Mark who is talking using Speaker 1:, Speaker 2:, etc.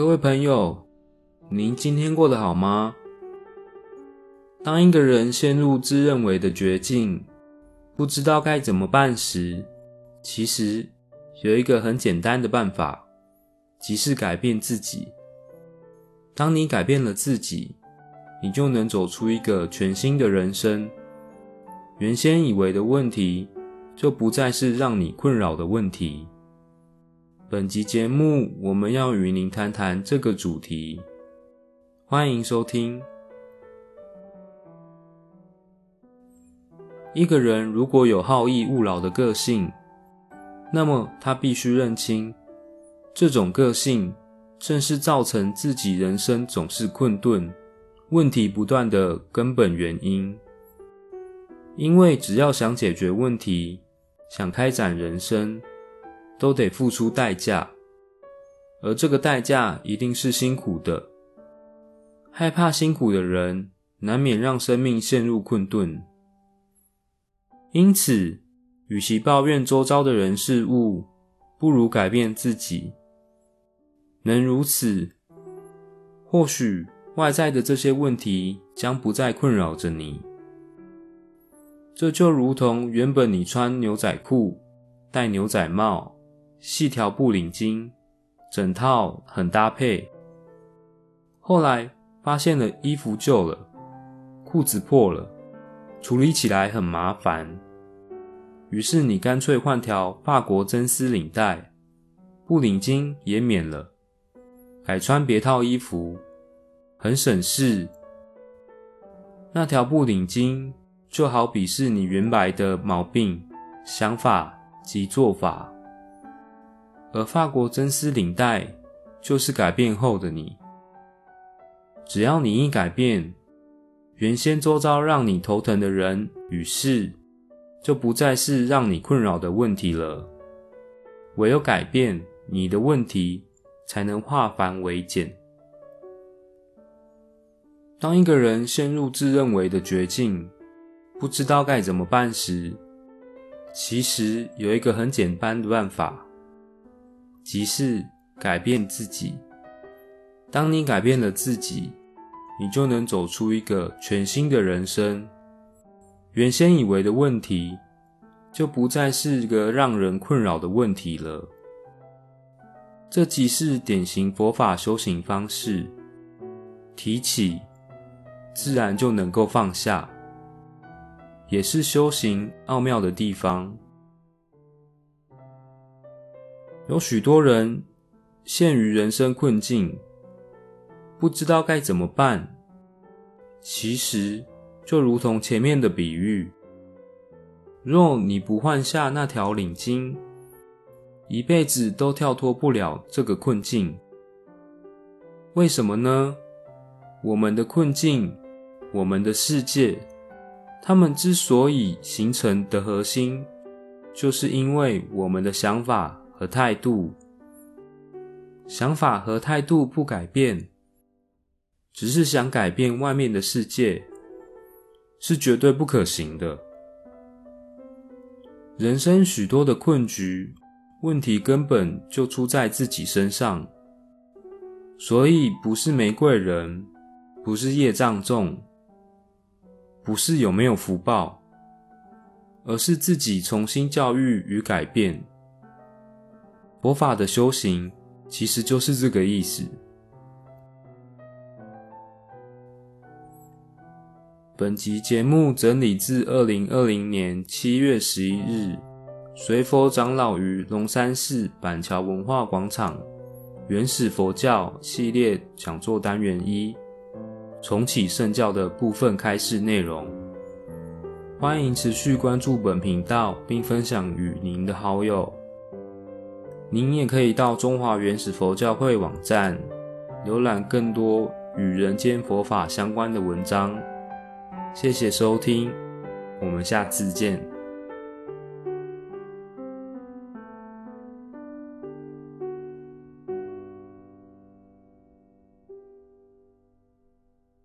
Speaker 1: 各位朋友，您今天过得好吗？当一个人陷入自认为的绝境，不知道该怎么办时，其实有一个很简单的办法，即是改变自己。当你改变了自己，你就能走出一个全新的人生。原先以为的问题，就不再是让你困扰的问题。本集节目，我们要与您谈谈这个主题。欢迎收听。一个人如果有好逸恶劳的个性，那么他必须认清，这种个性正是造成自己人生总是困顿、问题不断的根本原因。因为只要想解决问题，想开展人生，都得付出代价，而这个代价一定是辛苦的。害怕辛苦的人，难免让生命陷入困顿。因此，与其抱怨周遭的人事物，不如改变自己。能如此，或许外在的这些问题将不再困扰着你。这就如同原本你穿牛仔裤、戴牛仔帽、细条布领巾，整套很搭配。后来发现了衣服旧了，裤子破了，处理起来很麻烦。于是你干脆换条法国真丝领带，布领巾也免了，改穿别套衣服，很省事。那条布领巾。就好比是你原来的毛病、想法及做法，而法国真丝领带就是改变后的你。只要你一改变，原先周遭让你头疼的人与事，就不再是让你困扰的问题了。唯有改变，你的问题才能化繁为简。当一个人陷入自认为的绝境，不知道该怎么办时，其实有一个很简单的办法，即是改变自己。当你改变了自己，你就能走出一个全新的人生。原先以为的问题，就不再是个让人困扰的问题了。这即是典型佛法修行方式，提起，自然就能够放下。也是修行奥妙的地方。有许多人陷于人生困境，不知道该怎么办。其实就如同前面的比喻，若你不换下那条领巾，一辈子都跳脱不了这个困境。为什么呢？我们的困境，我们的世界。他们之所以形成的核心，就是因为我们的想法和态度。想法和态度不改变，只是想改变外面的世界，是绝对不可行的。人生许多的困局，问题根本就出在自己身上，所以不是玫瑰人，不是业障重。不是有没有福报，而是自己重新教育与改变。佛法的修行其实就是这个意思。本集节目整理自二零二零年七月十一日，随佛长老于龙山寺板桥文化广场原始佛教系列讲座单元一。重启圣教的部分开示内容，欢迎持续关注本频道，并分享与您的好友。您也可以到中华原始佛教会网站浏览更多与人间佛法相关的文章。谢谢收听，我们下次见。